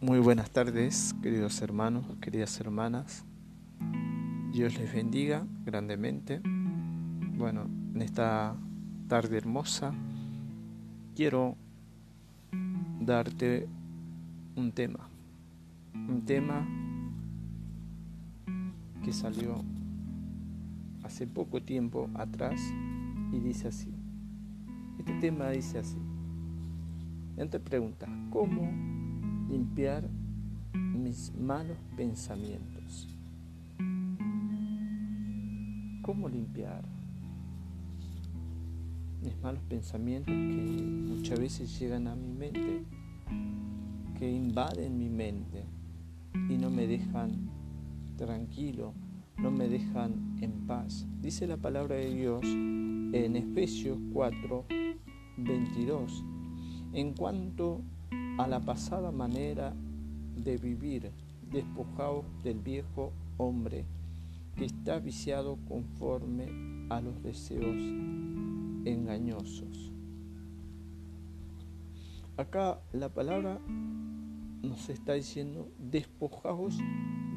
Muy buenas tardes, queridos hermanos, queridas hermanas. Dios les bendiga grandemente. Bueno, en esta tarde hermosa quiero darte un tema. Un tema que salió hace poco tiempo atrás y dice así. Este tema dice así. Entonces pregunta, ¿cómo limpiar mis malos pensamientos. ¿Cómo limpiar mis malos pensamientos que muchas veces llegan a mi mente, que invaden mi mente y no me dejan tranquilo, no me dejan en paz? Dice la palabra de Dios en Efesios 4, 22. En cuanto la pasada manera de vivir, despojado del viejo hombre que está viciado conforme a los deseos engañosos. Acá la palabra nos está diciendo despojados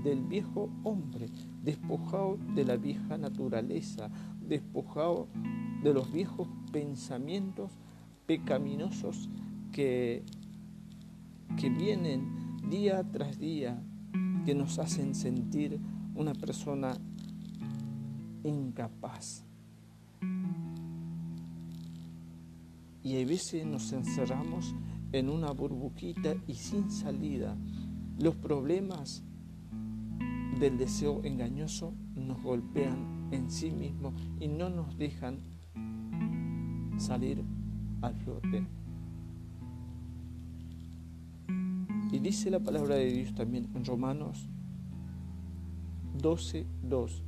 del viejo hombre, despojados de la vieja naturaleza, despojados de los viejos pensamientos pecaminosos que que vienen día tras día, que nos hacen sentir una persona incapaz. Y a veces nos encerramos en una burbujita y sin salida. Los problemas del deseo engañoso nos golpean en sí mismos y no nos dejan salir al flote. Y dice la palabra de Dios también en Romanos 12, 2.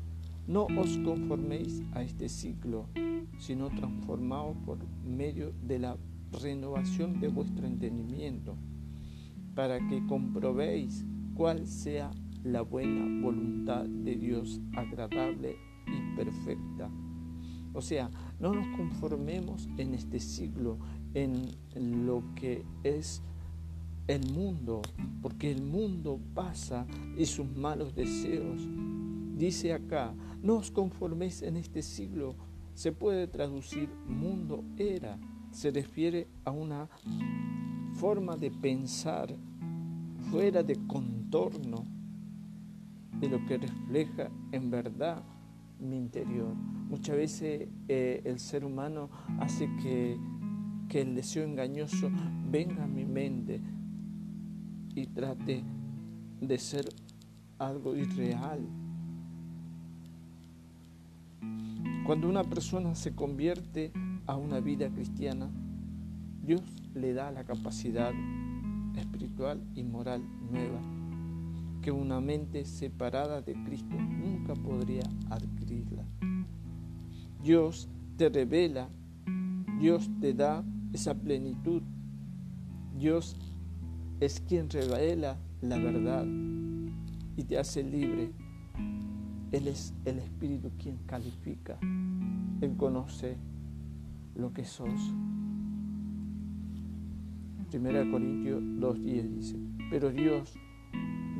No os conforméis a este ciclo, sino transformaos por medio de la renovación de vuestro entendimiento, para que comprobéis cuál sea la buena voluntad de Dios agradable y perfecta. O sea, no nos conformemos en este siglo, en lo que es el mundo, porque el mundo pasa y sus malos deseos. Dice acá, no os conforméis en este siglo. Se puede traducir mundo era. Se refiere a una forma de pensar fuera de contorno de lo que refleja en verdad mi interior. Muchas veces eh, el ser humano hace que, que el deseo engañoso venga a mi mente, y trate de ser algo irreal. Cuando una persona se convierte a una vida cristiana, Dios le da la capacidad espiritual y moral nueva que una mente separada de Cristo nunca podría adquirirla. Dios te revela, Dios te da esa plenitud, Dios es quien revela la verdad y te hace libre. Él es el Espíritu quien califica. Él conoce lo que sos. 1 Corintios 2.10 dice, pero Dios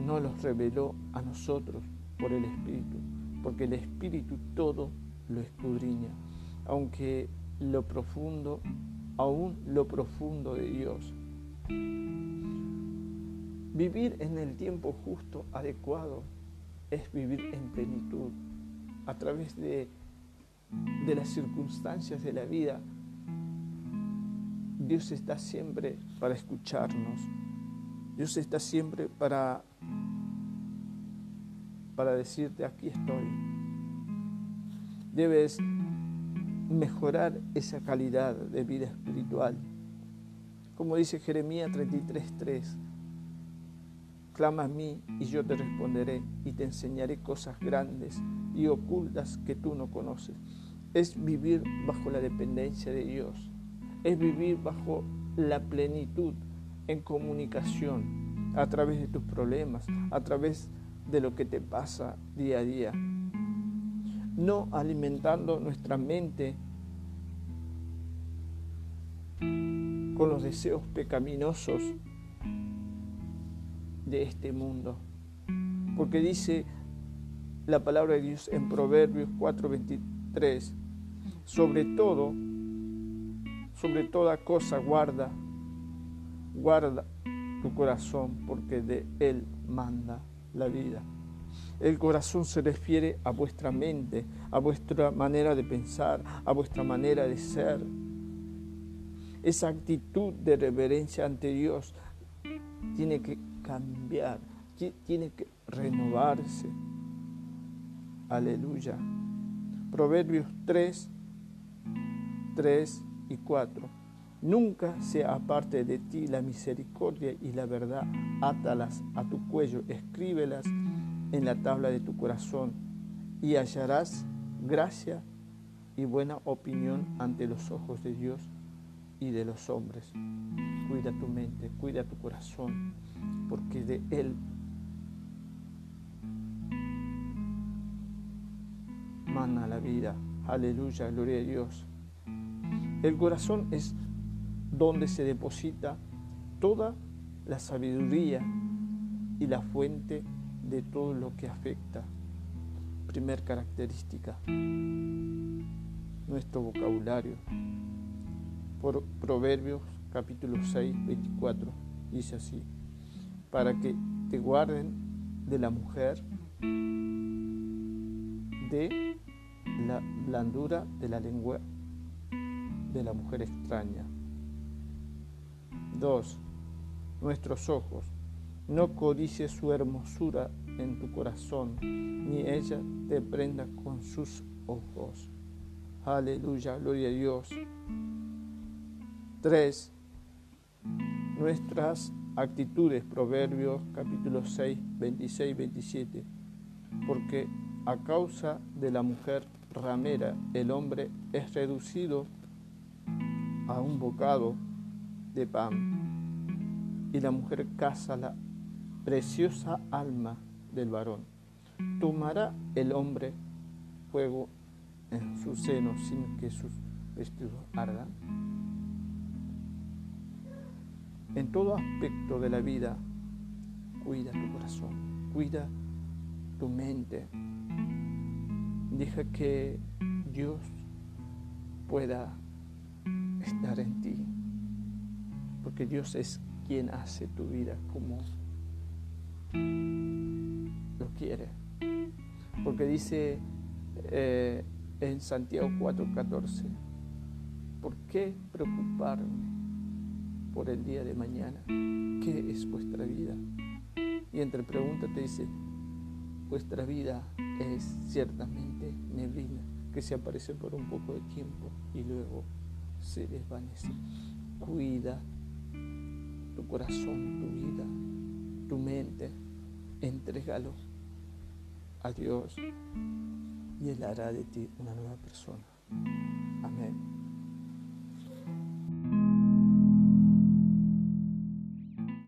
no los reveló a nosotros por el Espíritu, porque el Espíritu todo lo escudriña, aunque lo profundo, aún lo profundo de Dios. Vivir en el tiempo justo, adecuado, es vivir en plenitud a través de, de las circunstancias de la vida. Dios está siempre para escucharnos. Dios está siempre para, para decirte, aquí estoy. Debes mejorar esa calidad de vida espiritual. Como dice Jeremías 33.3 Clama a mí y yo te responderé y te enseñaré cosas grandes y ocultas que tú no conoces. Es vivir bajo la dependencia de Dios. Es vivir bajo la plenitud en comunicación a través de tus problemas, a través de lo que te pasa día a día. No alimentando nuestra mente con los deseos pecaminosos de este mundo. Porque dice la palabra de Dios en Proverbios 4:23, sobre todo, sobre toda cosa guarda, guarda tu corazón, porque de él manda la vida. El corazón se refiere a vuestra mente, a vuestra manera de pensar, a vuestra manera de ser. Esa actitud de reverencia ante Dios tiene que cambiar, tiene que renovarse. Aleluya. Proverbios 3, 3 y 4. Nunca sea aparte de ti la misericordia y la verdad. Átalas a tu cuello, escríbelas en la tabla de tu corazón y hallarás gracia y buena opinión ante los ojos de Dios y de los hombres. Cuida tu mente, cuida tu corazón, porque de Él mana la vida. Aleluya, gloria a Dios. El corazón es donde se deposita toda la sabiduría y la fuente de todo lo que afecta. Primer característica, nuestro vocabulario. Proverbios capítulo 6, 24, dice así, para que te guarden de la mujer, de la blandura de la lengua de la mujer extraña. 2. Nuestros ojos no codicie su hermosura en tu corazón, ni ella te prenda con sus ojos. Aleluya, gloria a Dios. 3. Nuestras actitudes, Proverbios capítulo 6, 26, 27. Porque a causa de la mujer ramera, el hombre es reducido a un bocado de pan, y la mujer caza la preciosa alma del varón. Tomará el hombre fuego en su seno sin que sus vestidos ardan. En todo aspecto de la vida, cuida tu corazón, cuida tu mente. Deja que Dios pueda estar en ti, porque Dios es quien hace tu vida como lo quiere. Porque dice eh, en Santiago 4:14, ¿por qué preocuparme por el día de mañana? ¿Qué es vuestra vida? Y entre preguntas te dice, vuestra vida es ciertamente neblina que se aparece por un poco de tiempo y luego se desvanece. Cuida tu corazón, tu vida, tu mente, entrégalo a Dios y Él hará de ti una nueva persona. Amén.